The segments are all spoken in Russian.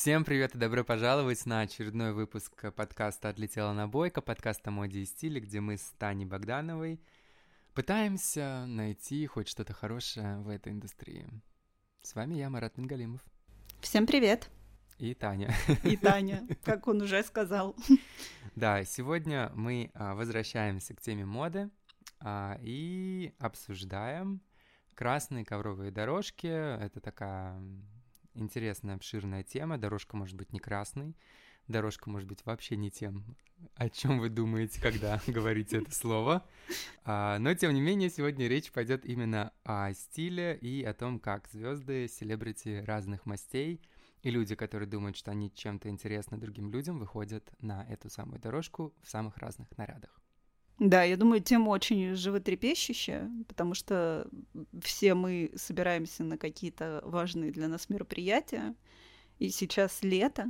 Всем привет и добро пожаловать на очередной выпуск подкаста «Отлетела набойка», подкаста о моде и стиле, где мы с Таней Богдановой пытаемся найти хоть что-то хорошее в этой индустрии. С вами я, Марат Мингалимов. Всем привет. И Таня. И Таня, как он уже сказал. Да, сегодня мы а, возвращаемся к теме моды а, и обсуждаем красные ковровые дорожки. Это такая интересная, обширная тема. Дорожка может быть не красной, дорожка может быть вообще не тем, о чем вы думаете, когда говорите это слово. А, но, тем не менее, сегодня речь пойдет именно о стиле и о том, как звезды, селебрити разных мастей и люди, которые думают, что они чем-то интересны другим людям, выходят на эту самую дорожку в самых разных нарядах. Да, я думаю, тема очень животрепещущая, потому что все мы собираемся на какие-то важные для нас мероприятия, и сейчас лето,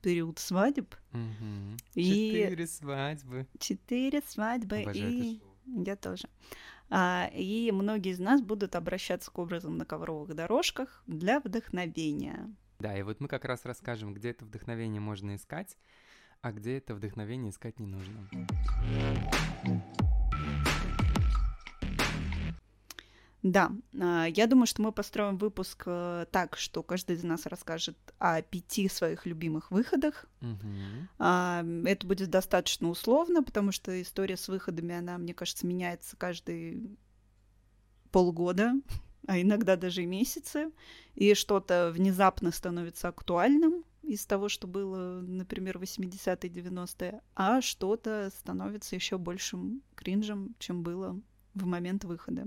период свадеб. Угу. И... Четыре свадьбы. Четыре свадьбы. Обожаю и... Я тоже. А, и многие из нас будут обращаться к образам на ковровых дорожках для вдохновения. Да, и вот мы как раз расскажем, где это вдохновение можно искать, а где это вдохновение искать не нужно. Да, а, я думаю, что мы построим выпуск э, так, что каждый из нас расскажет о пяти своих любимых выходах. Угу. Это будет достаточно условно, потому что история с выходами, она, мне кажется, меняется каждый полгода, а иногда даже и месяцы, и что-то внезапно становится актуальным из того, что было, например, 80-е, 90-е, а что-то становится еще большим кринжем, чем было в момент выхода.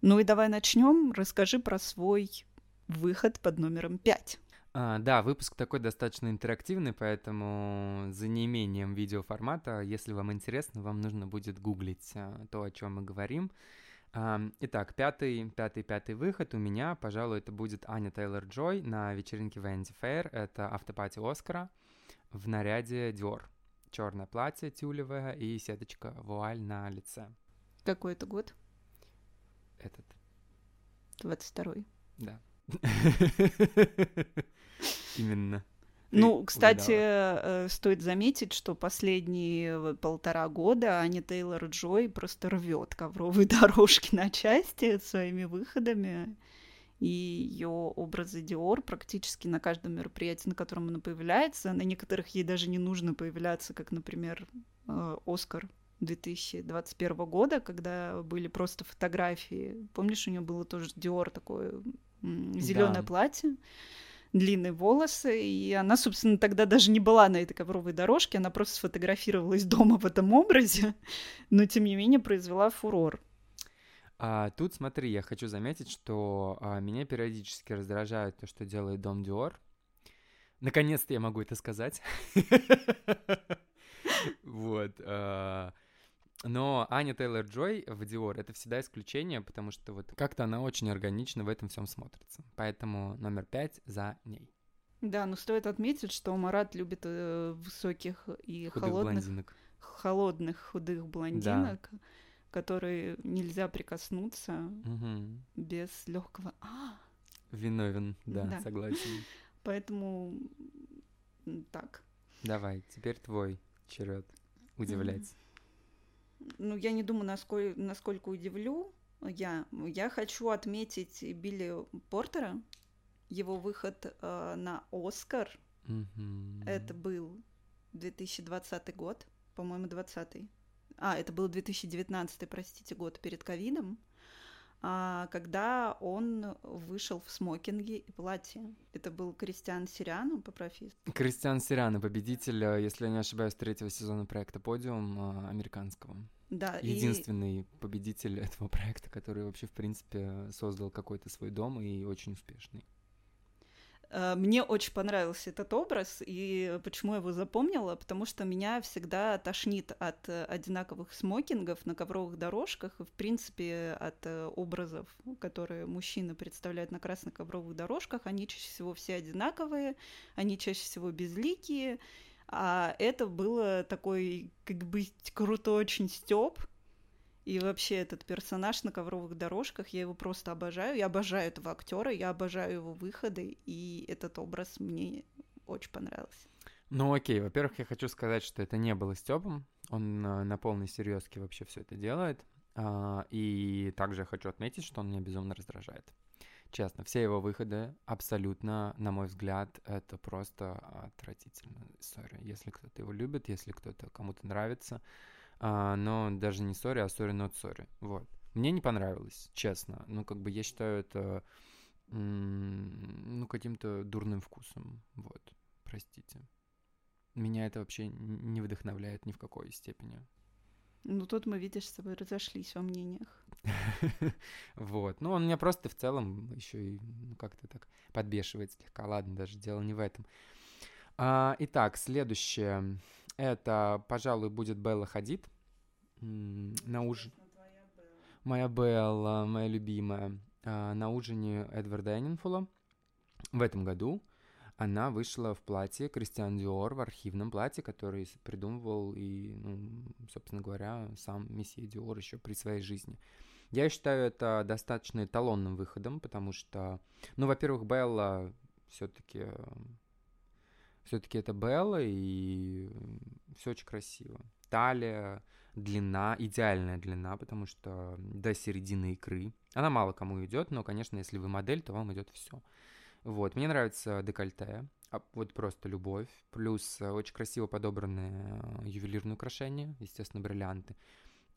Ну и давай начнем. Расскажи про свой выход под номером 5. А, да, выпуск такой достаточно интерактивный, поэтому за неимением видеоформата, если вам интересно, вам нужно будет гуглить а, то, о чем мы говорим. Итак, пятый, пятый, пятый выход у меня, пожалуй, это будет Аня Тейлор Джой на вечеринке Vanity Fair. Это автопати Оскара в наряде Dior. Черное платье тюлевое и сеточка вуаль на лице. Какой это год? этот. 22-й. Да. Именно. Ну, кстати, угадала. Э, стоит заметить, что последние полтора года Аня Тейлор Джой просто рвет ковровые дорожки на части своими выходами. И ее образы Диор практически на каждом мероприятии, на котором она появляется, на некоторых ей даже не нужно появляться, как, например, э, Оскар 2021 года, когда были просто фотографии. Помнишь, у нее было тоже Диор такое зеленое да. платье, длинные волосы, и она, собственно, тогда даже не была на этой ковровой дорожке, она просто сфотографировалась дома в этом образе, но тем не менее произвела фурор. А, тут смотри, я хочу заметить, что а, меня периодически раздражает то, что делает Дом Диор. Наконец-то я могу это сказать. Вот. Но Аня Тейлор Джой в Dior это всегда исключение, потому что вот как-то она очень органично в этом всем смотрится. Поэтому номер пять за ней. Да, но стоит отметить, что Марат любит э, высоких и худых холодных, блондинок. холодных худых блондинок, да. которые нельзя прикоснуться угу. без легкого. А! Виновен, да, да, согласен. Поэтому так. Давай, теперь твой черед удивлять. Mm-hmm ну, я не думаю, насколько, насколько удивлю. Я, я хочу отметить Билли Портера, его выход э, на Оскар. Mm-hmm. Это был 2020 год, по-моему, 20 А, это был 2019, простите, год перед ковидом. А, когда он вышел в смокинге и платье. Это был Кристиан Сириану по профессии. Кристиан Сириану, победитель, э, если я не ошибаюсь, третьего сезона проекта «Подиум» э, американского. Да, Единственный и... победитель этого проекта, который вообще, в принципе, создал какой-то свой дом и очень успешный. Э, мне очень понравился этот образ, и почему я его запомнила? Потому что меня всегда тошнит от э, одинаковых смокингов на ковровых дорожках, и, в принципе, от э, образов, которые мужчины представляют на красных ковровых дорожках. Они чаще всего все одинаковые, они чаще всего безликие, а это было такой, как бы, крутой очень стёб, И вообще этот персонаж на ковровых дорожках, я его просто обожаю. Я обожаю этого актера, я обожаю его выходы, и этот образ мне очень понравился. Ну окей, во-первых, я хочу сказать, что это не было Степом. Он на, на полной серьезке вообще все это делает. А, и также я хочу отметить, что он меня безумно раздражает. Честно, все его выходы абсолютно, на мой взгляд, это просто отвратительная история. Если кто-то его любит, если кто-то кому-то нравится, а, но даже не сори, а сори not сори. Вот. Мне не понравилось, честно. Ну, как бы я считаю это ну, каким-то дурным вкусом. Вот, простите. Меня это вообще не вдохновляет ни в какой степени. Ну, тут мы, видишь, с тобой разошлись во мнениях. Вот. Ну, он меня просто в целом еще и ну, как-то так подбешивает слегка. Ладно, даже дело не в этом. А, итак, следующее. Это, пожалуй, будет Белла Хадид. На ужин. Моя Белла, моя любимая. А, на ужине Эдварда Эннинфула в этом году она вышла в платье Кристиан Диор, в архивном платье, который придумывал и, ну, собственно говоря, сам месье Диор еще при своей жизни. Я считаю это достаточно эталонным выходом, потому что, ну, во-первых, Белла все-таки все-таки это Белла, и все очень красиво. Талия, длина, идеальная длина, потому что до середины икры. Она мало кому идет, но, конечно, если вы модель, то вам идет все. Вот, мне нравится декольте, а, вот просто любовь, плюс очень красиво подобранные ювелирные украшения, естественно, бриллианты.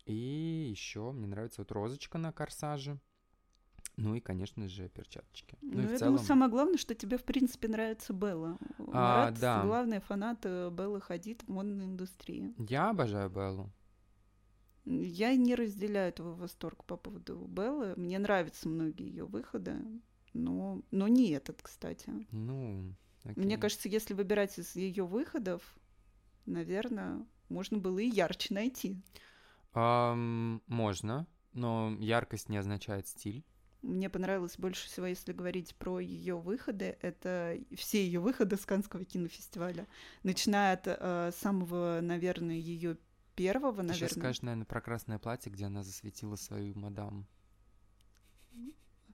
И еще мне нравится вот розочка на корсаже. Ну и, конечно же, перчаточки. Ну, ну я целом... думаю, самое главное, что тебе, в принципе, нравится Белла. А, Марат да. главный фанат э, Беллы Хадид в модной индустрии. Я обожаю Беллу. Я не разделяю твой восторг по поводу Беллы. Мне нравятся многие ее выходы. Но, но не этот, кстати. Ну, окей. Мне кажется, если выбирать из ее выходов, наверное, можно было и ярче найти. Um, можно, но яркость не означает стиль. Мне понравилось больше всего, если говорить про ее выходы, это все ее выходы с Канского кинофестиваля, начиная от э, самого, наверное, ее первого, Ты наверное. сейчас скажешь, наверное, про красное платье, где она засветила свою мадам.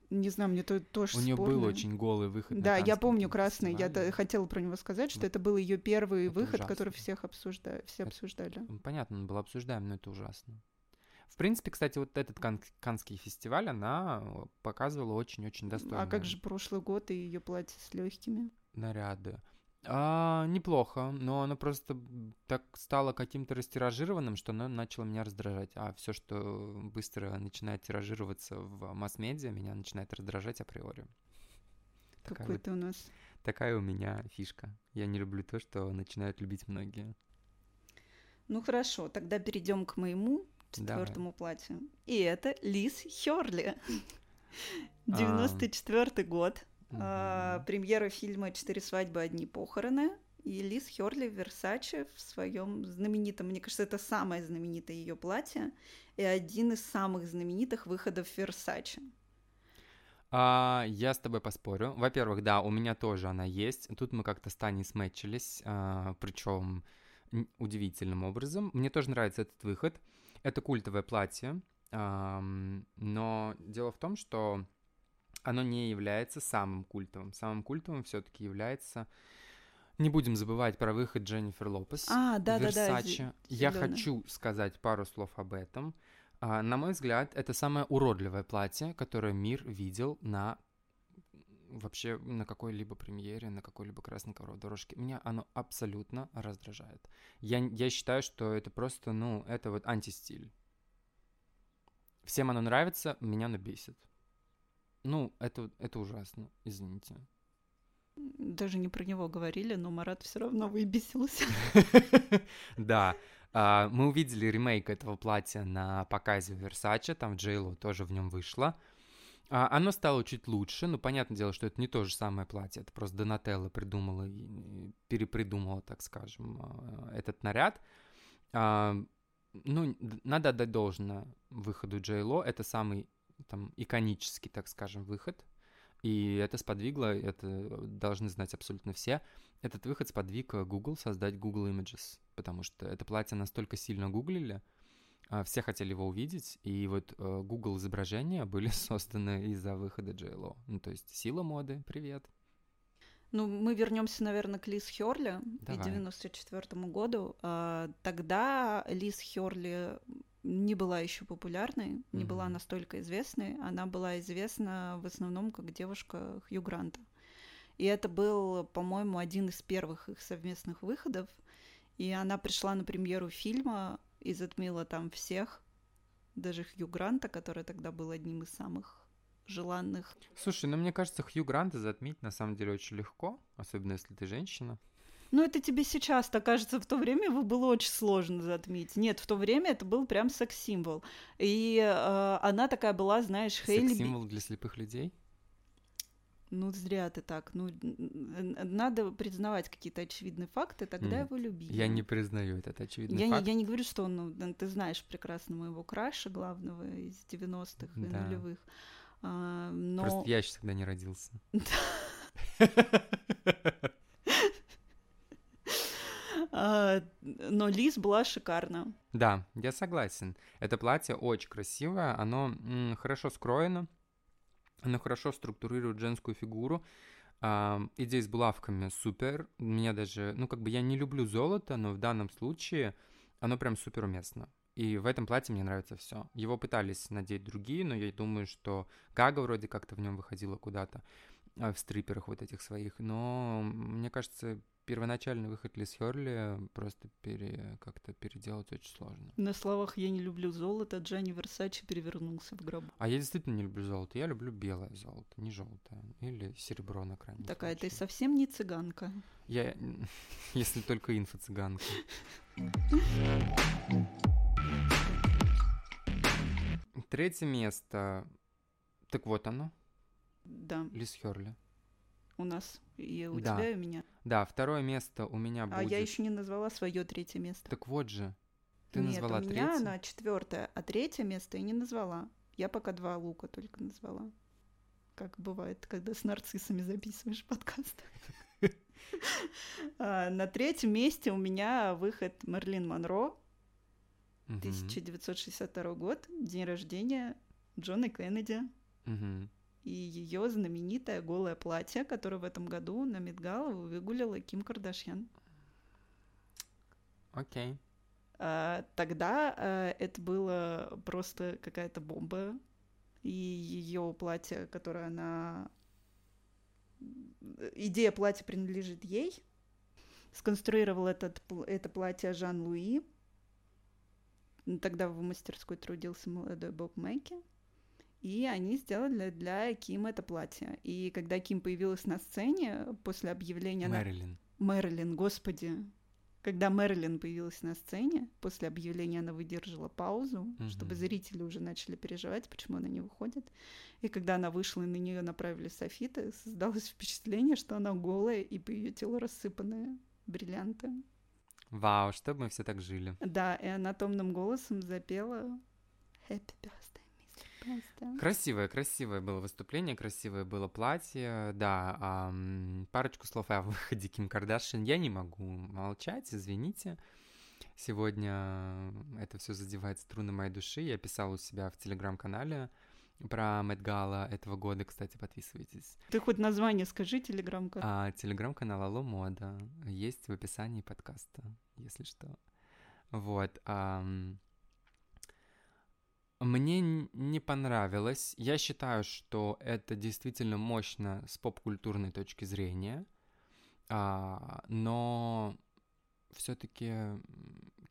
Не знаю, мне то тоже У нее был очень голый выход. Да, я помню красный. Я хотела про него сказать, что это был ее первый это выход, ужасно. который всех обсуждали, все это, обсуждали. Понятно, он был обсуждаем, но это ужасно. В принципе, кстати, вот этот кан- Канский фестиваль она показывала очень-очень достойно. А как же прошлый год и ее платье с легкими? Наряды. А, неплохо, но оно просто так стало каким-то растиражированным, что оно начало меня раздражать. А все, что быстро начинает тиражироваться в масс-медиа, меня начинает раздражать априори. Какой то вот, у нас. Такая у меня фишка. Я не люблю то, что начинают любить многие. Ну хорошо, тогда перейдем к моему четвертому платью. И это Лиз Херли. 94 год. Uh-huh. премьера фильма «Четыре свадьбы, одни похороны». И Лиз Херли в Версаче в своем знаменитом, мне кажется, это самое знаменитое ее платье и один из самых знаменитых выходов Версаче. А, я с тобой поспорю. Во-первых, да, у меня тоже она есть. Тут мы как-то с Таней смечились, а, причем удивительным образом. Мне тоже нравится этот выход. Это культовое платье, но дело в том, что оно не является самым культовым. Самым культовым все-таки является не будем забывать про выход Дженнифер Лопес. А, да, да, да. Я хочу сказать пару слов об этом. А, на мой взгляд, это самое уродливое платье, которое мир видел на вообще на какой-либо премьере, на какой-либо красной ковровой дорожке. Меня оно абсолютно раздражает. Я, я считаю, что это просто, ну, это вот антистиль. Всем оно нравится, меня оно бесит. Ну, это, это ужасно, извините. Даже не про него говорили, но Марат все равно выбесился. Да. А, мы увидели ремейк этого платья на показе в Версаче, там Джейло тоже в нем вышла. А, оно стало чуть лучше, но понятное дело, что это не то же самое платье, это просто Донателла придумала перепридумала, так скажем, а, этот наряд. Ну, надо отдать должное выходу Джейло, это самый там иконический, так скажем, выход. И это сподвигло, это должны знать абсолютно все, этот выход сподвиг Google создать Google Images, потому что это платье настолько сильно гуглили, а, все хотели его увидеть, и вот э, Google изображения были созданы из-за выхода JLO. Ну, то есть сила моды, привет. Ну, мы вернемся, наверное, к Лиз Херли Давай. к 94 году. А, тогда Лиз Херли не была еще популярной, не mm-hmm. была настолько известной. Она была известна в основном как девушка Хью Гранта. И это был, по-моему, один из первых их совместных выходов. И она пришла на премьеру фильма и затмила там всех, даже Хью Гранта, который тогда был одним из самых желанных. Слушай, ну мне кажется, Хью Гранта затмить на самом деле очень легко, особенно если ты женщина. Ну, это тебе сейчас так кажется, в то время его было очень сложно затмить. Нет, в то время это был прям секс-символ. И э, она такая была, знаешь, Хейли... Секс-символ для слепых людей? Ну, зря ты так. Ну, надо признавать какие-то очевидные факты, тогда mm. его любить. Я не признаю этот очевидный я факт. Не, я не говорю, что он, ну, ты знаешь прекрасно моего краша главного из 90-х да. и нулевых. А, но... Просто я еще тогда не родился. А, но Лиз была шикарна. Да, я согласен. Это платье очень красивое, оно хорошо скроено, оно хорошо структурирует женскую фигуру. идея с булавками супер. Меня даже, ну как бы я не люблю золото, но в данном случае оно прям супер уместно. И в этом платье мне нравится все. Его пытались надеть другие, но я думаю, что Гага вроде как-то в нем выходила куда-то а, в стриперах вот этих своих. Но мне кажется, первоначальный выход Лис Херли просто пере, как-то переделать очень сложно. На словах «я не люблю золото» Джанни Версачи перевернулся в гробу. А я действительно не люблю золото. Я люблю белое золото, не желтое. Или серебро на крайнем Такая случае. ты совсем не цыганка. Я, если только инфо-цыганка. Третье место. Так вот оно. Да. Лис Херли. У нас и у да. тебя, и у меня. Да, второе место у меня будет. А я еще не назвала свое третье место. Так вот же. Ты Нет, назвала у меня третье? она четвертое, а третье место я не назвала. Я пока два лука только назвала. Как бывает, когда с нарциссами записываешь подкаст. А, на третьем месте у меня выход Мерлин Монро 1962 год, день рождения Джона Кеннеди. И ее знаменитое голое платье, которое в этом году на Медгала выгулила Ким Кардашьян. Окей. Okay. А, тогда а, это было просто какая-то бомба. И ее платье, которое она... Идея платья принадлежит ей. Сконструировал этот, это платье Жан-Луи. Тогда в мастерской трудился молодой Боб Мэйки. И они сделали для Ким это платье. И когда Ким появилась на сцене после объявления... Мэрилин. На... Мэрилин, господи. Когда Мэрилин появилась на сцене, после объявления она выдержала паузу, угу. чтобы зрители уже начали переживать, почему она не выходит. И когда она вышла, и на нее направили софиты, создалось впечатление, что она голая, и по ее телу рассыпанные бриллианты. Вау, чтобы мы все так жили. Да, и она томным голосом запела Happy Birthday, Mr. President. Красивое, красивое было выступление, красивое было платье. Да, эм, парочку слов о выходе Ким Кардашьян. Я не могу молчать, извините. Сегодня это все задевает струны моей души. Я писал у себя в телеграм-канале про Мэтгала этого года, кстати, подписывайтесь. Ты хоть название скажи телеграм-канал. А, телеграм-канал Алло Мода есть в описании подкаста, если что. Вот. А, мне не понравилось. Я считаю, что это действительно мощно с поп-культурной точки зрения, а, но все-таки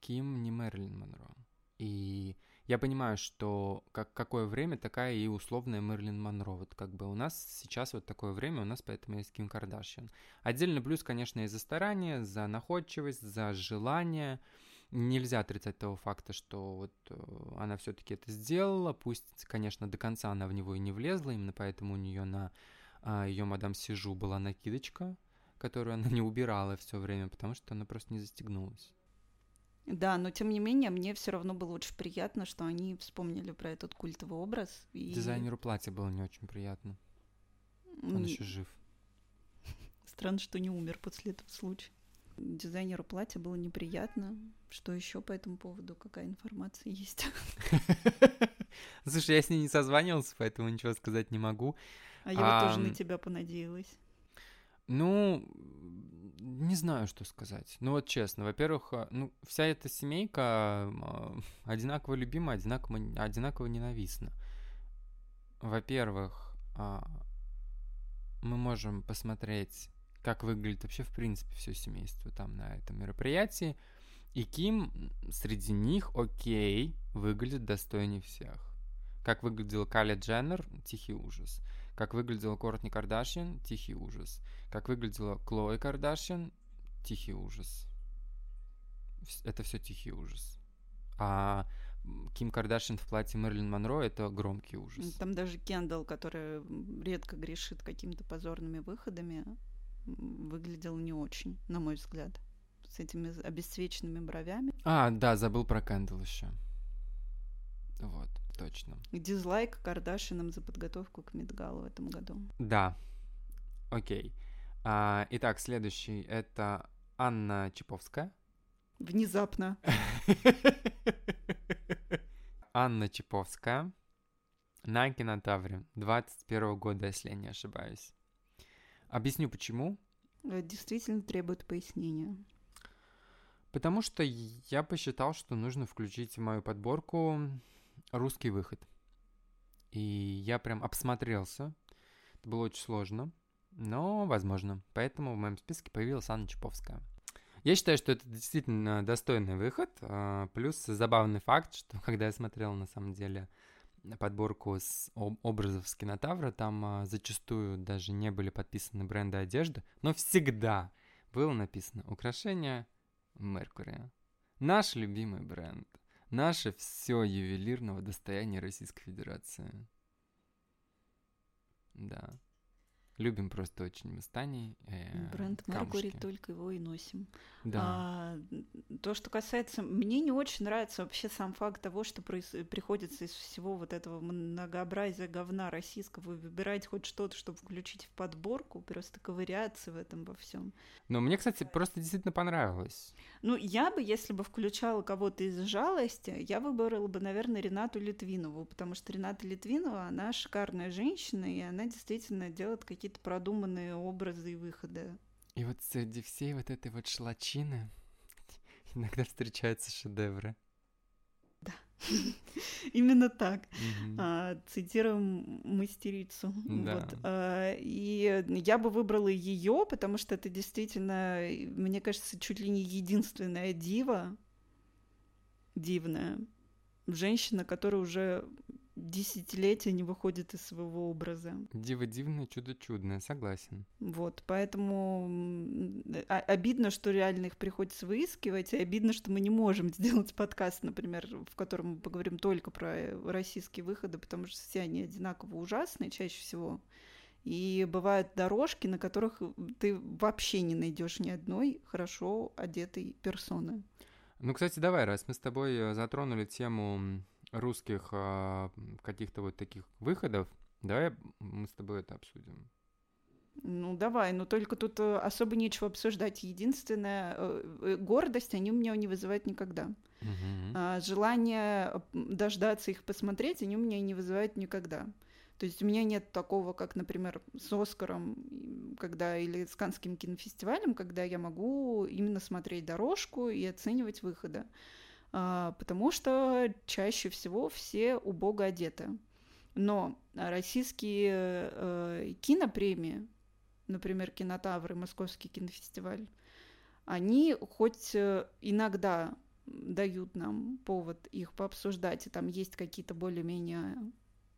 Ким не Мэрилин Монро. И я понимаю, что как, какое время, такая и условная Мерлин Монро. Вот как бы у нас сейчас вот такое время, у нас поэтому есть Ким Кардашьян. Отдельно плюс, конечно, и за старание, за находчивость, за желание. Нельзя отрицать того факта, что вот э, она все-таки это сделала. Пусть, конечно, до конца она в него и не влезла, именно поэтому у нее на а, ее мадам Сижу была накидочка, которую она не убирала все время, потому что она просто не застегнулась. Да, но тем не менее, мне все равно было очень приятно, что они вспомнили про этот культовый образ. И... Дизайнеру платья было не очень приятно. Он еще жив. Странно, что не умер после этого случая. Дизайнеру платья было неприятно. Что еще по этому поводу? Какая информация есть? Слушай, я с ней не созванивался, поэтому ничего сказать не могу. А я вот тоже на тебя понадеялась. Ну, не знаю, что сказать. Ну вот честно, во-первых, а, ну вся эта семейка а, одинаково любима, одинаково, одинаково ненавистна. Во-первых, а, мы можем посмотреть, как выглядит вообще в принципе все семейство там на этом мероприятии. И Ким среди них, окей, выглядит достойнее всех. Как выглядел Кали Дженнер, тихий ужас. Как выглядела Кортни Кардашьян, тихий ужас. Как выглядела Клои Кардашьян, тихий ужас. Это все тихий ужас. А Ким Кардашьян в платье Мэрилин Монро — это громкий ужас. Там даже Кендалл, который редко грешит какими-то позорными выходами, выглядел не очень, на мой взгляд. С этими обесцвеченными бровями. А, да, забыл про Кендалл еще. Вот, точно. Дизлайк Кардашинам за подготовку к Мидгалу в этом году. Да, окей. А, итак, следующий — это Анна Чиповская. Внезапно. Анна Чиповская на кинотавре 21 года, если я не ошибаюсь. Объясню почему. Э, действительно требует пояснения. Потому что я посчитал, что нужно включить в мою подборку русский выход. И я прям обсмотрелся. Это было очень сложно, но возможно. Поэтому в моем списке появилась Анна Чаповская. Я считаю, что это действительно достойный выход. А, плюс забавный факт, что когда я смотрел на самом деле подборку с образов с кинотавра, там а, зачастую даже не были подписаны бренды одежды, но всегда было написано украшение Меркурия. Наш любимый бренд. Наше все ювелирного достояния Российской Федерации. Да. Любим просто очень мы Э, Бренд Меркури, только его и носим. Да. А, то, что касается... Мне не очень нравится вообще сам факт того, что проис... приходится из всего вот этого многообразия говна российского выбирать хоть что-то, чтобы включить в подборку, просто ковыряться в этом во всем. Но мне, кстати, просто действительно понравилось. Ну, я бы, если бы включала кого-то из жалости, я выбрала бы, наверное, Ренату Литвинову, потому что Рената Литвинова, она шикарная женщина, и она действительно делает какие какие-то продуманные образы и выходы. И вот среди всей вот этой вот шлачины иногда встречаются шедевры. Да, именно так. А, цитируем мастерицу. Да. Вот. А, и я бы выбрала ее, потому что это действительно, мне кажется, чуть ли не единственная дива, дивная, женщина, которая уже десятилетия не выходит из своего образа. Диво дивное, чудо чудное, согласен. Вот, поэтому а, обидно, что реально их приходится выискивать, и обидно, что мы не можем сделать подкаст, например, в котором мы поговорим только про российские выходы, потому что все они одинаково ужасные чаще всего. И бывают дорожки, на которых ты вообще не найдешь ни одной хорошо одетой персоны. Ну, кстати, давай, раз мы с тобой э, затронули тему русских а, каких-то вот таких выходов, давай мы с тобой это обсудим. Ну, давай, но только тут э, особо нечего обсуждать. Единственная э, э, гордость они у меня не вызывают никогда. А, желание дождаться их посмотреть они у меня не вызывают никогда. То есть у меня нет такого, как, например, с Оскаром, когда или с Канским кинофестивалем, когда я могу именно смотреть дорожку и оценивать выходы. А, потому что чаще всего все убого одеты. Но российские э, кинопремии, например, Кинотавр и Московский кинофестиваль, они хоть э, иногда дают нам повод их пообсуждать, и там есть какие-то более-менее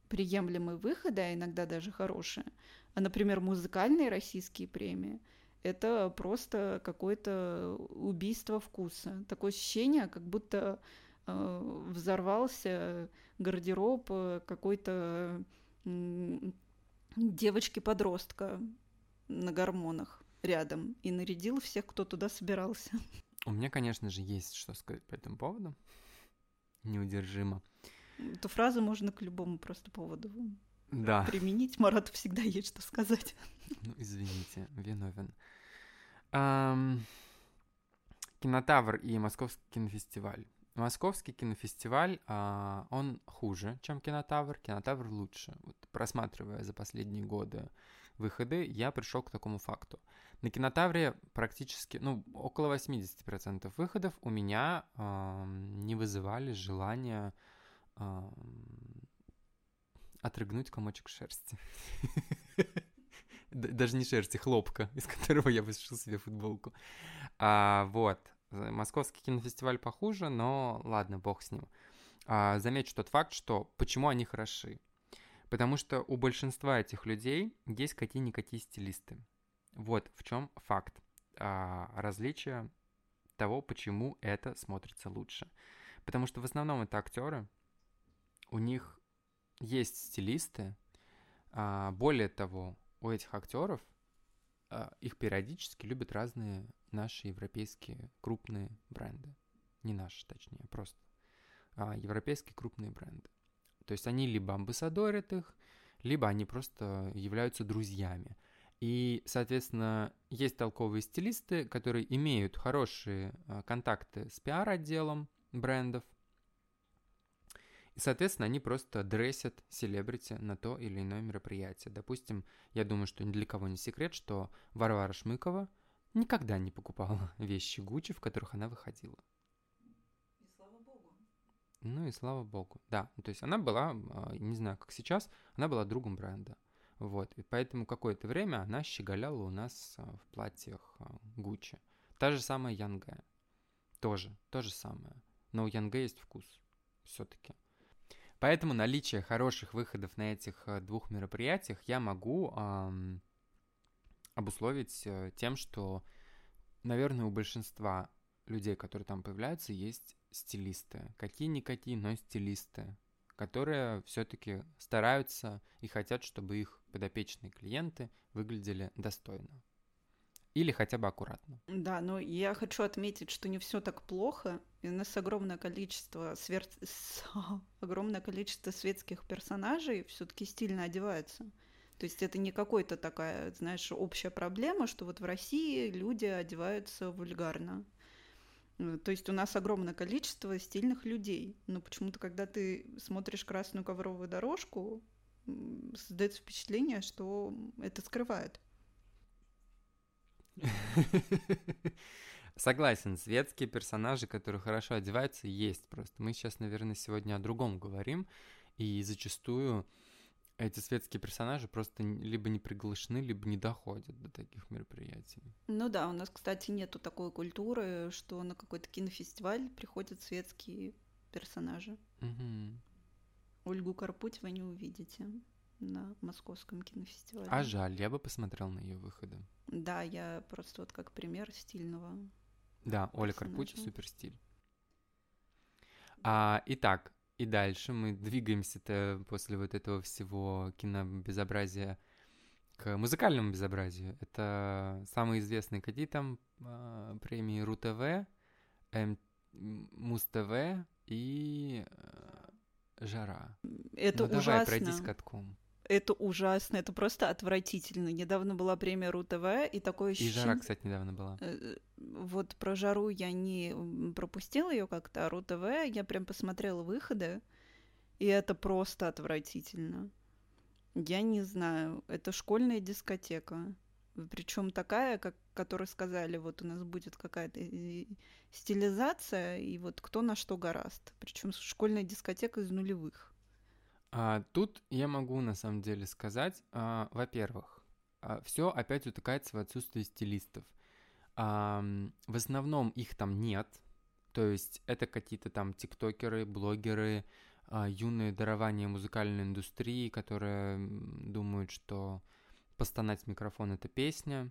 приемлемые выходы, а иногда даже хорошие. А, например, музыкальные российские премии – это просто какое-то убийство вкуса. Такое ощущение, как будто э, взорвался гардероб э, какой-то э, девочки-подростка на гормонах рядом и нарядил всех, кто туда собирался. У меня, конечно же, есть что сказать по этому поводу. Неудержимо. Эту фразу можно к любому просто поводу да. применить. Марату всегда есть что сказать. Ну, извините, виновен. Um, Кинотавр и Московский кинофестиваль. Московский кинофестиваль, а, он хуже, чем Кинотавр, Кинотавр лучше. Вот, просматривая за последние годы выходы, я пришел к такому факту. На Кинотавре практически, ну, около 80% выходов у меня э, не вызывали желания э, отрыгнуть комочек шерсти. Даже не шерсти, хлопка, из которого я вышил себе футболку. А, вот. Московский кинофестиваль похуже, но ладно, бог с ним. А, замечу тот факт, что почему они хороши. Потому что у большинства этих людей есть какие-никакие стилисты. Вот в чем факт а, различия того, почему это смотрится лучше. Потому что в основном это актеры, у них есть стилисты. А, более того, у этих актеров а, их периодически любят разные наши европейские крупные бренды. Не наши, точнее, просто а, европейские крупные бренды. То есть они либо амбассадорят их, либо они просто являются друзьями. И, соответственно, есть толковые стилисты, которые имеют хорошие а, контакты с пиар-отделом брендов, и, соответственно, они просто дрессят селебрити на то или иное мероприятие. Допустим, я думаю, что ни для кого не секрет, что Варвара Шмыкова никогда не покупала вещи Гуччи, в которых она выходила. И слава богу. Ну и слава богу, да. То есть она была, а, не знаю, как сейчас, она была другом бренда. Вот, и поэтому какое-то время она щеголяла у нас а, в платьях Гуччи. Та же самая Янге. Тоже, то же самое. Но у Янге есть вкус все-таки. Поэтому наличие хороших выходов на этих э, двух мероприятиях я могу эм, обусловить э, тем, что, наверное, у большинства людей, которые там появляются, есть стилисты. Какие-никакие, но стилисты, которые все-таки стараются и хотят, чтобы их подопечные клиенты выглядели достойно. Или хотя бы аккуратно. Да, но я хочу отметить, что не все так плохо. У нас огромное количество свер... огромное количество светских персонажей все-таки стильно одеваются. То есть это не какой-то такая, знаешь, общая проблема, что вот в России люди одеваются вульгарно. Э, то есть у нас огромное количество стильных людей. Но почему-то, когда ты смотришь красную ковровую дорожку, создается впечатление, что это скрывает. Согласен, светские персонажи, которые хорошо одеваются, есть просто. Мы сейчас, наверное, сегодня о другом говорим, и зачастую эти светские персонажи просто либо не приглашены, либо не доходят до таких мероприятий. Ну да, у нас, кстати, нету такой культуры, что на какой-то кинофестиваль приходят светские персонажи. Угу. Ольгу Карпуть вы не увидите на московском кинофестивале. А жаль, я бы посмотрел на ее выходы. Да, я просто вот как пример стильного. Да, Оля Карпучи супер стиль. А, итак, и дальше мы двигаемся-то после вот этого всего кинобезобразия к музыкальному безобразию. Это самые известные какие там э, премии РУ-ТВ, М... Муз-ТВ и э, Жара. Это ну, ужасно. давай, пройдись катком это ужасно, это просто отвратительно. Недавно была премия РУ-ТВ, и такое ощущение... И Жара, кстати, недавно была. Э, вот про Жару я не пропустила ее как-то, а РУ-ТВ я прям посмотрела выходы, и это просто отвратительно. Я не знаю, это школьная дискотека. Причем такая, как которые сказали, вот у нас будет какая-то стилизация, и вот кто на что гораст. Причем школьная дискотека из нулевых. А, тут я могу на самом деле сказать, а, во-первых, а, все опять утыкается в отсутствие стилистов. А, в основном их там нет, то есть это какие-то там тиктокеры, блогеры, а, юные дарования музыкальной индустрии, которые думают, что постонать в микрофон это песня.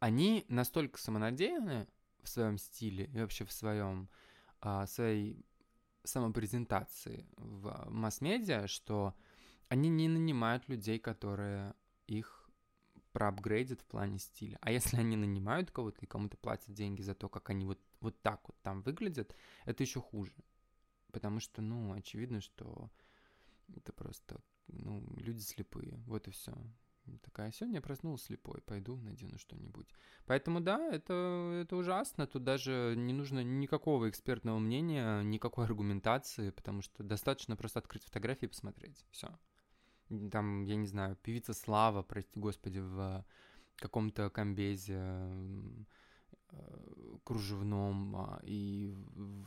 Они настолько самонадеянны в своем стиле и вообще в своем а, своей самопрезентации в масс-медиа, что они не нанимают людей, которые их проапгрейдят в плане стиля. А если они нанимают кого-то и кому-то платят деньги за то, как они вот, вот так вот там выглядят, это еще хуже. Потому что, ну, очевидно, что это просто, ну, люди слепые. Вот и все. Такая, сегодня я проснулась слепой, пойду надену что-нибудь. Поэтому да, это, это ужасно, тут даже не нужно никакого экспертного мнения, никакой аргументации, потому что достаточно просто открыть фотографии и посмотреть, все. Там, я не знаю, певица Слава, прости господи, в каком-то комбезе э, кружевном а, и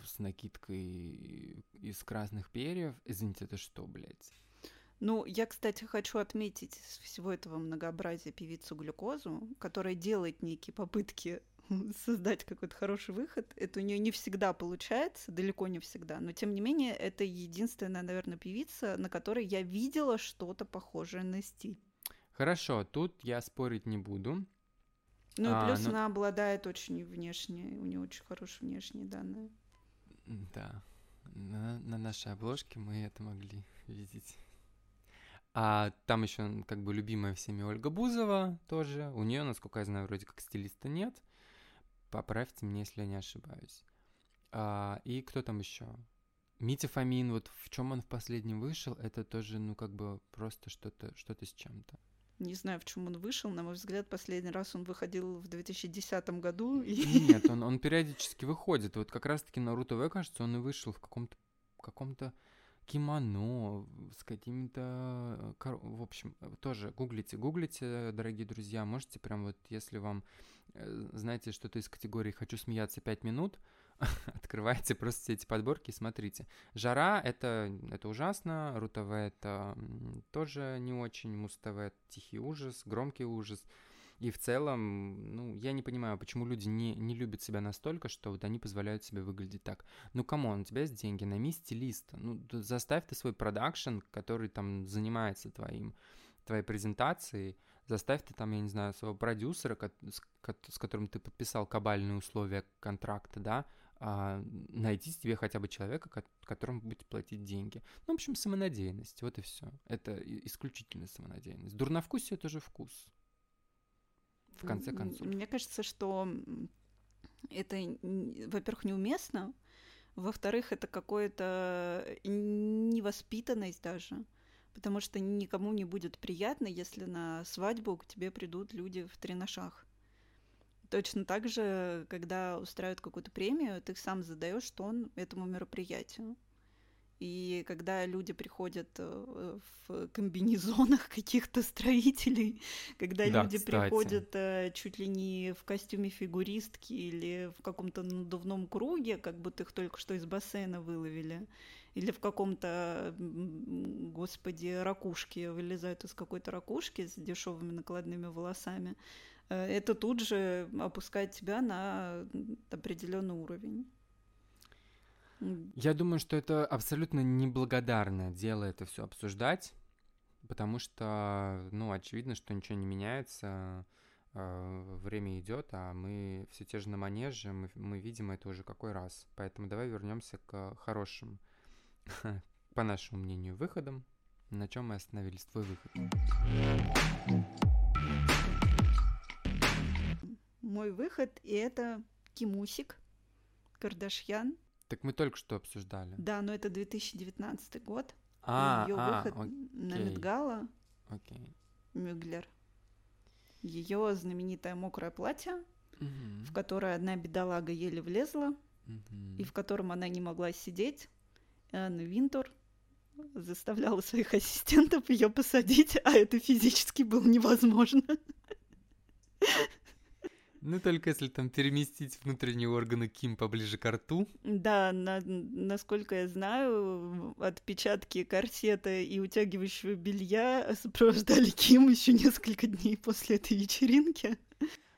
с накидкой из красных перьев. Извините, это что, блядь? Ну, я, кстати, хочу отметить из всего этого многообразия певицу Глюкозу, которая делает некие попытки создать какой-то хороший выход. Это у нее не всегда получается, далеко не всегда, но тем не менее это единственная, наверное, певица, на которой я видела что-то похожее на стиль. Хорошо, тут я спорить не буду. Ну и а, плюс но... она обладает очень внешне, у нее очень хорошие внешние данные. Да, на, на нашей обложке мы это могли видеть. А там еще как бы любимая всеми Ольга Бузова тоже. У нее, насколько я знаю, вроде как стилиста нет. Поправьте меня, если я не ошибаюсь. А, и кто там еще? Митя Фомин, вот в чем он в последнем вышел, это тоже, ну, как бы просто что-то что с чем-то. Не знаю, в чем он вышел. На мой взгляд, последний раз он выходил в 2010 году. Нет, он, он периодически выходит. Вот как раз-таки на РУ-ТВ, кажется, он и вышел в каком-то каком-то кимоно, с какими-то... В общем, тоже гуглите, гуглите, дорогие друзья. Можете прям вот, если вам, э, знаете, что-то из категории «хочу смеяться 5 минут», открывайте просто эти подборки и смотрите. Жара — это, это ужасно, РУ-ТВ — это тоже не очень, Муз-ТВ — тихий ужас, громкий ужас — и в целом, ну, я не понимаю, почему люди не, не любят себя настолько, что вот они позволяют себе выглядеть так. Ну, come on, у тебя есть деньги, найми стилиста. Ну, заставь ты свой продакшн, который там занимается твоим, твоей презентацией, заставь ты там, я не знаю, своего продюсера, с, которым ты подписал кабальные условия контракта, да, а, найти себе хотя бы человека, которому будете платить деньги. Ну, в общем, самонадеянность, вот и все. Это исключительно самонадеянность. Дурновкусие — это же вкус в конце концов. Мне кажется, что это, во-первых, неуместно, во-вторых, это какое-то невоспитанность даже, потому что никому не будет приятно, если на свадьбу к тебе придут люди в тренажах. Точно так же, когда устраивают какую-то премию, ты сам задаешь тон этому мероприятию. И когда люди приходят э, в комбинезонах каких-то строителей, когда да, люди кстати. приходят э, чуть ли не в костюме фигуристки или в каком-то надувном круге, как будто их только что из бассейна выловили, или в каком-то, господи, ракушке вылезают из какой-то ракушки с дешевыми накладными волосами, э, это тут же опускает тебя на определенный уровень. Я думаю, что это абсолютно неблагодарное дело это все обсуждать, потому что, ну, очевидно, что ничего не меняется, э, время идет, а мы все те же на манеже, мы, мы видим это уже какой раз. Поэтому давай вернемся к хорошим, по нашему мнению, выходам. На чем мы остановились? Твой выход. Мой выход и это Кимусик Кардашьян так мы только что обсуждали. Да, но это 2019 год. А, ее а, выход окей. на Медгала. Окей. Мюглер. Ее знаменитое мокрое платье, угу. в которое одна бедолага еле влезла, угу. и в котором она не могла сидеть. Анна Винтур заставляла своих ассистентов ее посадить, а это физически было невозможно. Ну, только если там переместить внутренние органы Ким поближе к рту. Да, на, насколько я знаю, отпечатки корсета и утягивающего белья сопровождали Ким еще несколько дней после этой вечеринки.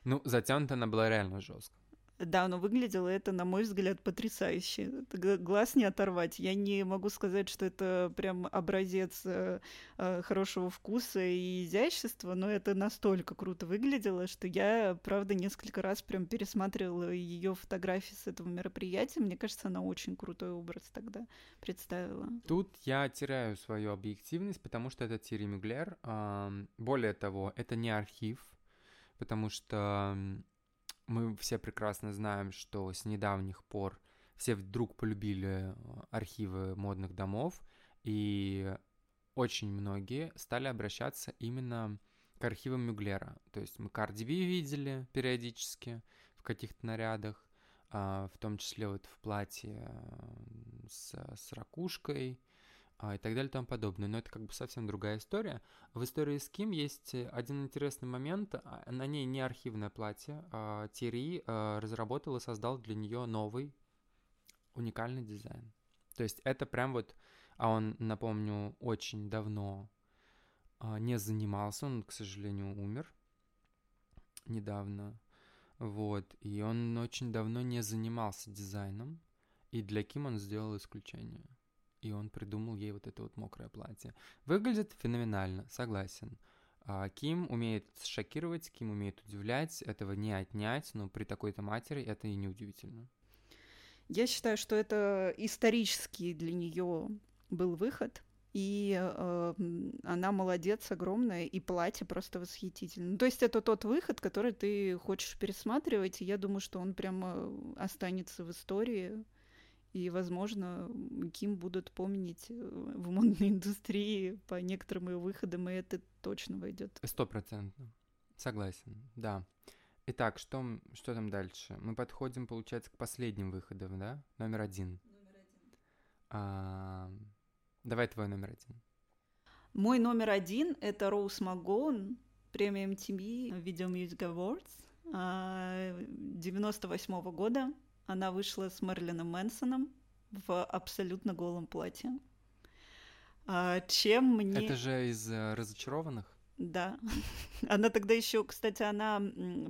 Ну, затянута она была реально жестко. Да, но выглядело это, на мой взгляд, потрясающе. Глаз не оторвать. Я не могу сказать, что это прям образец э, э, хорошего вкуса и изящества, но это настолько круто выглядело, что я, правда, несколько раз прям пересматривала ее фотографии с этого мероприятия. Мне кажется, она очень крутой образ тогда представила. Тут я теряю свою объективность, потому что это Тири Мюглер. Более того, это не архив, потому что мы все прекрасно знаем, что с недавних пор все вдруг полюбили э, архивы модных домов, и очень многие стали обращаться именно к архивам Мюглера. То есть мы Карди Би видели периодически в каких-то нарядах, а, в том числе вот в платье с, с ракушкой, и так далее и тому подобное. Но это как бы совсем другая история. В истории с Ким есть один интересный момент. А, на ней не архивное платье. А Терри а, разработал и создал для нее новый уникальный дизайн. То есть это прям вот... А он, напомню, очень давно а, не занимался. Он, к сожалению, умер недавно. Вот. И он очень давно не занимался дизайном. И для Ким он сделал исключение и он придумал ей вот это вот мокрое платье. Выглядит феноменально, согласен. А, Ким умеет шокировать, Ким умеет удивлять, этого не отнять, но при такой-то матери это и не удивительно. Я считаю, что это исторический для нее был выход, и э, она молодец огромная, и платье просто восхитительное. Ну, то есть это тот выход, который ты хочешь пересматривать, и я думаю, что он прямо останется в истории и, возможно, Ким будут помнить э, в модной индустрии по некоторым ее выходам, и это точно войдет. Стопроцентно. Согласен, да. Итак, что, что там дальше? Мы подходим, получается, к последним выходам, да? Номер один. Номер один. А, давай твой номер один. Мой номер один — это Роуз Магоун, премия MTV Video Music Awards 98 -го года. Она вышла с Мерлином Мэнсоном в абсолютно голом платье. А, чем мне... Это же из uh, разочарованных? Да. Она тогда еще, кстати, она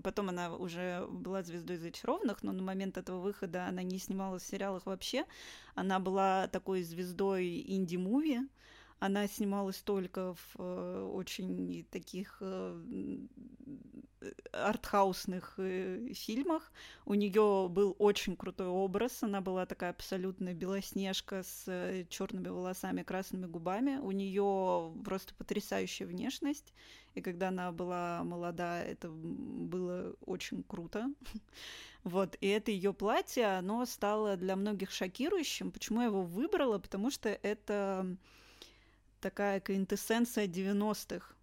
потом она уже была звездой зачарованных, но на момент этого выхода она не снималась в сериалах вообще. Она была такой звездой инди-муви. Она снималась только в э, очень таких э, артхаусных э, фильмах. У нее был очень крутой образ. Она была такая абсолютная белоснежка с черными волосами, красными губами. У нее просто потрясающая внешность. И когда она была молода, это было очень круто. Вот, и это ее платье, оно стало для многих шокирующим. Почему я его выбрала? Потому что это такая квинтэссенция 90-х.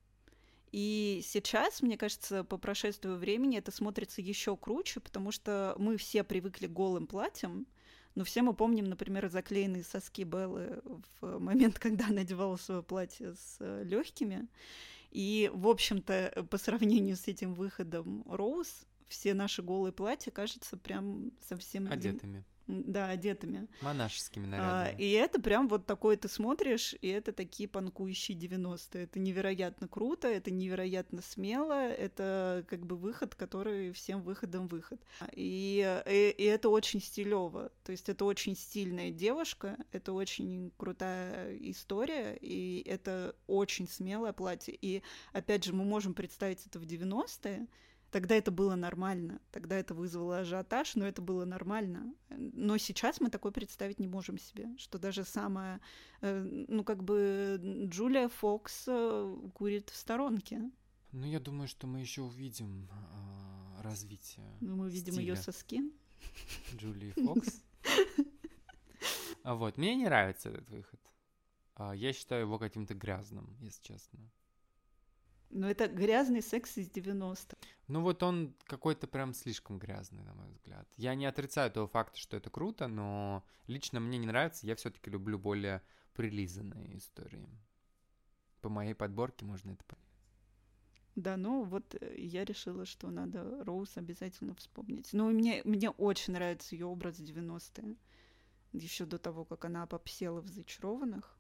И сейчас, мне кажется, по прошествию времени это смотрится еще круче, потому что мы все привыкли к голым платьям, но все мы помним, например, заклеенные соски Беллы в момент, когда она одевала свое платье с э, легкими. И, в общем-то, по сравнению с этим выходом Роуз, все наши голые платья кажутся прям совсем... Одетыми да, одетыми. Монашескими нарядами. А, и это прям вот такое ты смотришь, и это такие панкующие 90-е. Это невероятно круто, это невероятно смело, это как бы выход, который всем выходом выход. И, и, и это очень стилево. То есть это очень стильная девушка, это очень крутая история, и это очень смелое платье. И опять же, мы можем представить это в 90-е, Тогда это было нормально, тогда это вызвало ажиотаж, но это было нормально. Но сейчас мы такое представить не можем себе, что даже самая, э, ну как бы Джулия Фокс э, курит в сторонке. Ну я думаю, что мы еще увидим э, развитие. Ну мы увидим ее соски. Джулии Фокс. А вот мне не нравится этот выход. А, я считаю его каким-то грязным, если честно. Но это грязный секс из 90-х. Ну вот он какой-то прям слишком грязный, на мой взгляд. Я не отрицаю того факта, что это круто, но лично мне не нравится. Я все-таки люблю более прилизанные истории. По моей подборке можно это понять. Да, ну вот э, я решила, что надо Роуз обязательно вспомнить. Ну, мне, мне очень нравится ее образ 90-е. Еще до того, как она попсела в зачарованных.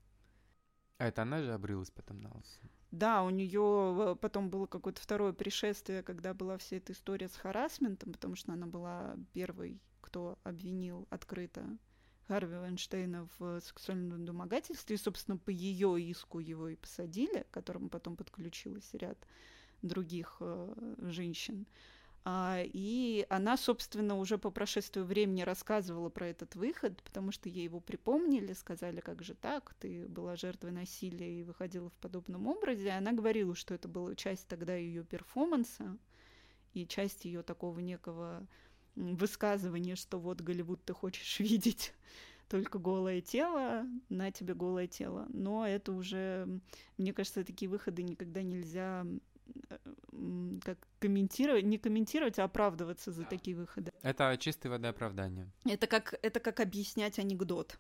А это она же обрылась потом на лысо? Да, у нее потом было какое-то второе пришествие, когда была вся эта история с харасментом, потому что она была первой, кто обвинил открыто Харви Вайнштейна в сексуальном домогательстве. И, собственно, по ее иску его и посадили, к которому потом подключилась ряд других э, женщин. А, и она, собственно, уже по прошествию времени рассказывала про этот выход, потому что ей его припомнили, сказали, как же так, ты была жертвой насилия и выходила в подобном образе. Она говорила, что это была часть тогда ее перформанса и часть ее такого некого высказывания, что вот Голливуд ты хочешь видеть только голое тело, на тебе голое тело. Но это уже, мне кажется, такие выходы никогда нельзя как комментировать, не комментировать, а оправдываться за такие выходы. Это чистой воды оправдание. Это как, это как объяснять анекдот.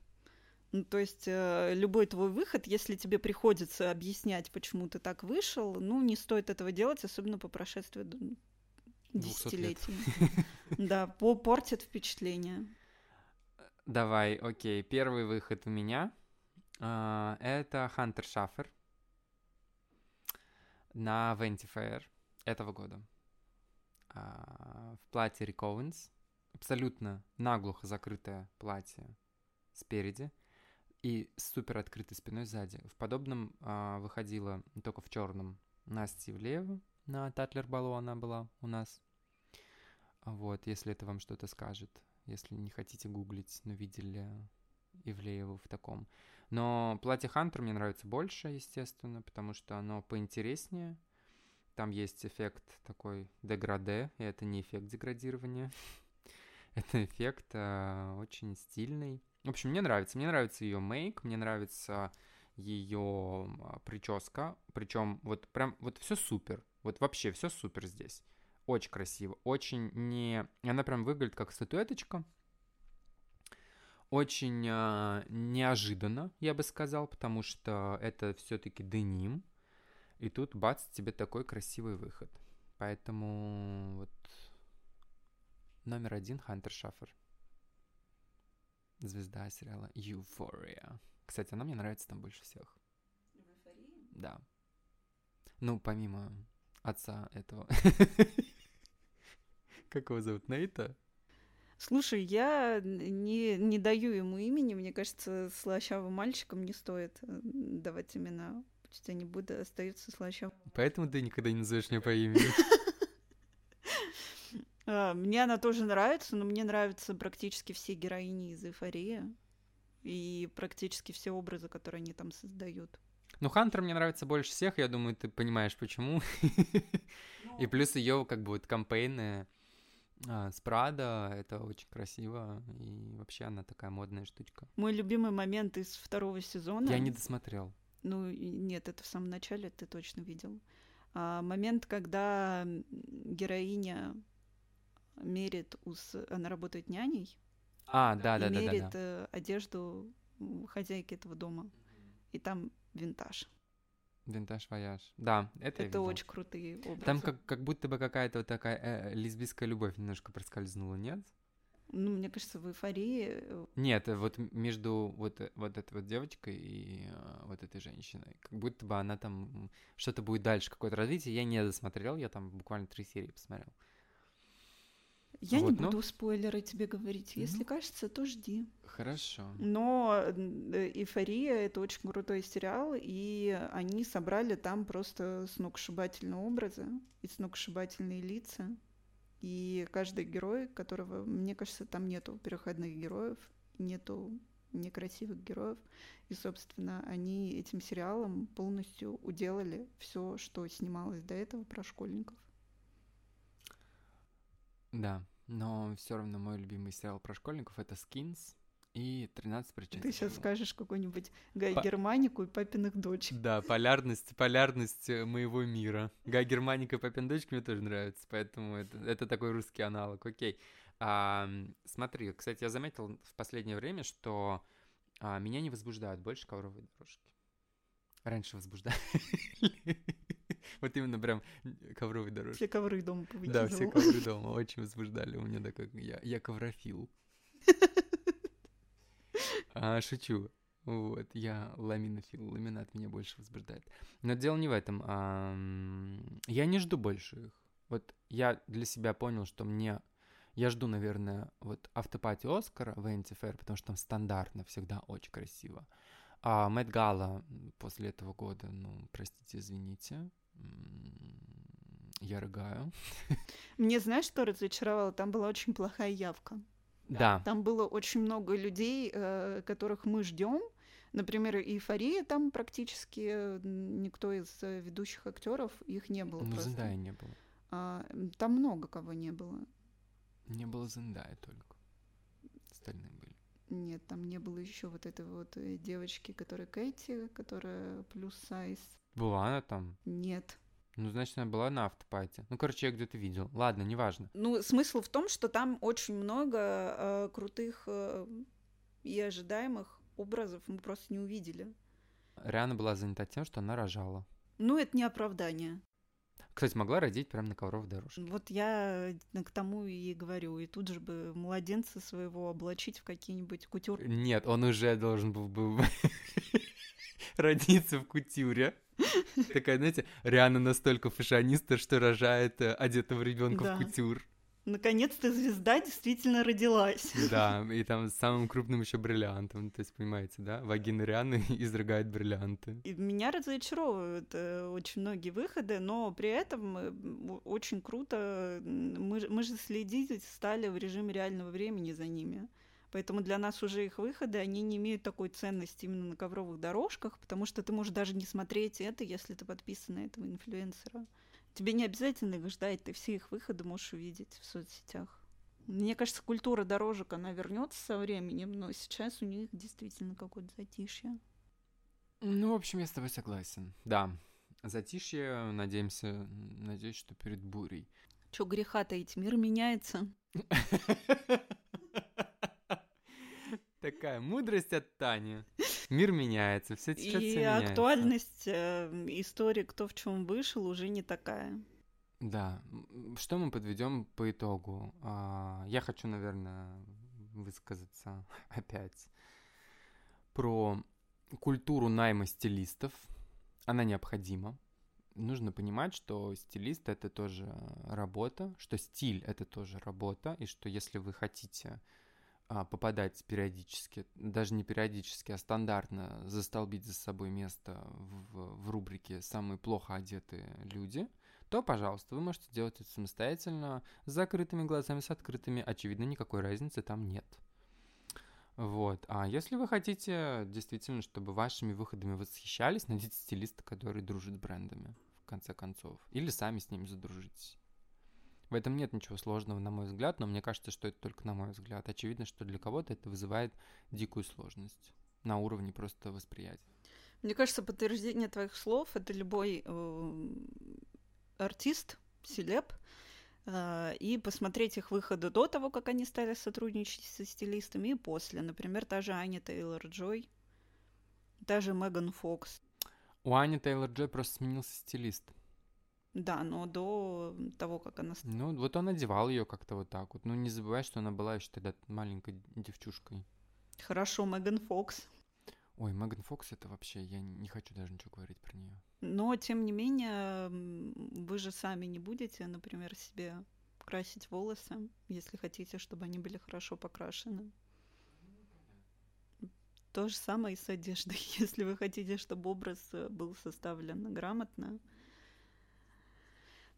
Ну, то есть э, любой твой выход, если тебе приходится объяснять, почему ты так вышел, ну, не стоит этого делать, особенно по прошествии десятилетий. Да, портит впечатление. Давай, окей. Первый выход у меня. А, это Хантер Шаффер на Vanity Fair этого года. А, в платье Рик Оуэнс. Абсолютно наглухо закрытое платье спереди и супер открытой спиной сзади. В подобном а, выходила только в черном Настя Ивлеева на Татлер Балу она была у нас. Вот, если это вам что-то скажет. Если не хотите гуглить, но видели Ивлееву в таком. Но платье Хантер мне нравится больше, естественно, потому что оно поинтереснее. Там есть эффект такой деграде, и это не эффект деградирования. это эффект э, очень стильный. В общем, мне нравится. Мне нравится ее мейк, мне нравится ее прическа. Причем вот прям вот все супер. Вот вообще все супер здесь. Очень красиво. Очень не... Она прям выглядит как статуэточка. Очень э, неожиданно, я бы сказал, потому что это все-таки деним. И тут бац, тебе такой красивый выход. Поэтому вот номер один Хантер Шаффер звезда сериала Euphoria. Кстати, она мне нравится там больше всех. Да. Ну, помимо отца этого. Как его зовут? Нейта? Слушай, я не, не даю ему имени. Мне кажется, слащавым мальчикам не стоит э, давать имена. Пусть они будут остаются слащавым. Поэтому ты никогда не назовешь меня по имени. А, мне она тоже нравится, но мне нравятся практически все героини из «Эйфории» и практически все образы, которые они там создают. Ну, Хантер мне нравится больше всех, я думаю, ты понимаешь, почему. Ну. И плюс ее как бы вот кампейны а, с Прада, это очень красиво, и вообще она такая модная штучка. Мой любимый момент из второго сезона... Я не досмотрел. Ну, нет, это в самом начале ты точно видел. А, момент, когда героиня мерит, ус... она работает няней. А, да, да, да. мерит да, да. Э, одежду хозяйки этого дома. И там винтаж. Винтаж вояж. Да, это Это очень крутые образы. Там как, как будто бы какая-то вот такая э, лесбийская любовь немножко проскользнула, нет? Ну, мне кажется, в эйфории... Э, нет, вот между вот, вот этой вот девочкой и э, вот этой женщиной. Как будто бы она там... Что-то будет дальше, какое-то развитие. Я не досмотрел, я там буквально три серии посмотрел. Я вот, не буду ну... спойлеры тебе говорить. Если ну... кажется, то жди. Хорошо. Но э, «Эйфория» — это очень крутой сериал, и они собрали там просто сногсшибательные образы и сногсшибательные лица. И каждый герой, которого, мне кажется, там нету переходных героев, нету некрасивых героев. И, собственно, они этим сериалом полностью уделали все, что снималось до этого про школьников. Да, но все равно мой любимый сериал про школьников это Skins и 13 причин. Ты сейчас скажешь какой-нибудь Гай По... Германику и папиных дочек. Да, полярность, полярность моего мира. Гай Германика и папин дочки мне тоже нравятся, поэтому это, это такой русский аналог. Окей. А, смотри, кстати, я заметил в последнее время, что а, меня не возбуждают больше ковровые дорожки. Раньше возбуждали. Вот именно прям ковровые дорожки. Все ковры дома Да, все ковры дома очень возбуждали. У меня такой, я, я коврофил. А, шучу. Вот, я ламинофил, ламинат меня больше возбуждает. Но дело не в этом. А, я не жду больше их. Вот я для себя понял, что мне... Я жду, наверное, вот автопати Оскара в Fair, потому что там стандартно всегда очень красиво. А Мэтт Гала после этого года, ну, простите, извините, я рыгаю. Мне знаешь, что разочаровало? Там была очень плохая явка. Да. Там было очень много людей, э, которых мы ждем. Например, эйфория там практически никто из ведущих актеров их не было. Ну, Зендая не было. А, там много кого не было. Не было Зендая только. Остальные были. Нет, там не было еще вот этой вот э, девочки, которая Кэти, которая плюс сайз. Была она там? Нет. Ну, значит, она была на автопате. Ну, короче, я где-то видел. Ладно, неважно. Ну, смысл в том, что там очень много э, крутых э, и ожидаемых образов мы просто не увидели. Риана была занята тем, что она рожала. Ну, это не оправдание. Кстати, могла родить прямо на ковровой дорожке. Вот я к тому и говорю. И тут же бы младенца своего облачить в какие-нибудь кутюр. Нет, он уже должен был бы родиться в кутюре. Такая, знаете, Риана настолько фашиониста, что рожает э, одетого ребенка Да. в кутюр. Наконец-то звезда действительно родилась. Да, и там с самым крупным еще бриллиантом. То есть, понимаете, да? Вагина Рианы изрыгает бриллианты. И меня разочаровывают э, очень многие выходы, но при этом э, очень круто. Мы, мы же следить стали в режиме реального времени за ними. Поэтому для нас уже их выходы, они не имеют такой ценности именно на ковровых дорожках, потому что ты можешь даже не смотреть это, если ты подписан на этого инфлюенсера. Тебе не обязательно их ждать, ты все их выходы можешь увидеть в соцсетях. Мне кажется, культура дорожек, она вернется со временем, но сейчас у них действительно какое-то затишье. Ну, в общем, я с тобой согласен. Да, затишье, надеемся, надеюсь, что перед бурей. Чё греха таить, мир меняется. Такая мудрость от Тани. Мир меняется, все сейчас И всё меняется. актуальность э, истории, кто в чем вышел, уже не такая. Да. Что мы подведем по итогу? А, Я хочу, наверное, высказаться опять про культуру найма стилистов. Она необходима. Нужно понимать, что стилист это тоже работа, что стиль это тоже работа, и что если вы хотите а, попадать периодически, даже не периодически, а стандартно застолбить за собой место в, в рубрике «Самые плохо одетые люди», то, пожалуйста, вы можете делать это самостоятельно, с закрытыми глазами, с открытыми. Очевидно, никакой разницы там нет. Вот. А если вы хотите действительно, чтобы вашими выходами восхищались, найдите стилиста, который дружит с брендами, в конце концов. Или сами с ними задружитесь. В этом нет ничего сложного, на мой взгляд, но мне кажется, что это только на мой взгляд. Очевидно, что для кого-то это вызывает дикую сложность на уровне просто восприятия. Мне кажется, подтверждение твоих слов это любой э, артист, селеб, э, и посмотреть их выходы до того, как они стали сотрудничать со стилистами, и после. Например, та же Аня Тейлор Джой, та же Меган Фокс. У Ани Тейлор-Джой просто сменился стилист. Да, но до того, как она... Ну, вот он одевал ее как-то вот так вот. Ну, не забывай, что она была еще тогда маленькой девчушкой. Хорошо, Меган Фокс. Ой, Меган Фокс это вообще, я не хочу даже ничего говорить про нее. Но, тем не менее, вы же сами не будете, например, себе красить волосы, если хотите, чтобы они были хорошо покрашены. То же самое и с одеждой. Если вы хотите, чтобы образ э, был составлен грамотно,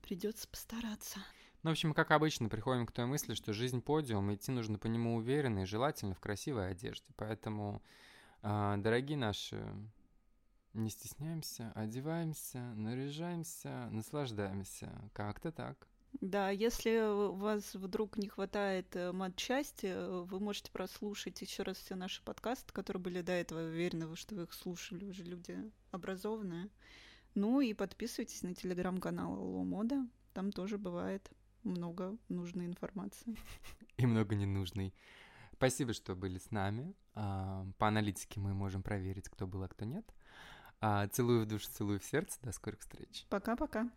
придется постараться. Ну, в общем, как обычно, приходим к той мысли, что жизнь подиум, идти нужно по нему уверенно и желательно в красивой одежде. Поэтому, а, дорогие наши, не стесняемся, одеваемся, наряжаемся, наслаждаемся. Как-то так. Да, если у вас вдруг не хватает э, матчасти, э, вы можете прослушать еще раз все наши подкасты, которые были до этого. Уверена, что вы их слушали, уже люди образованные. Ну и подписывайтесь на телеграм-канал Алло Мода. Там тоже бывает много нужной информации. И много ненужной. Спасибо, что были с нами. А, По аналитике мы можем проверить, кто был, а кто нет. А, Целую в душу, целую в сердце. До скорых встреч. Пока-пока.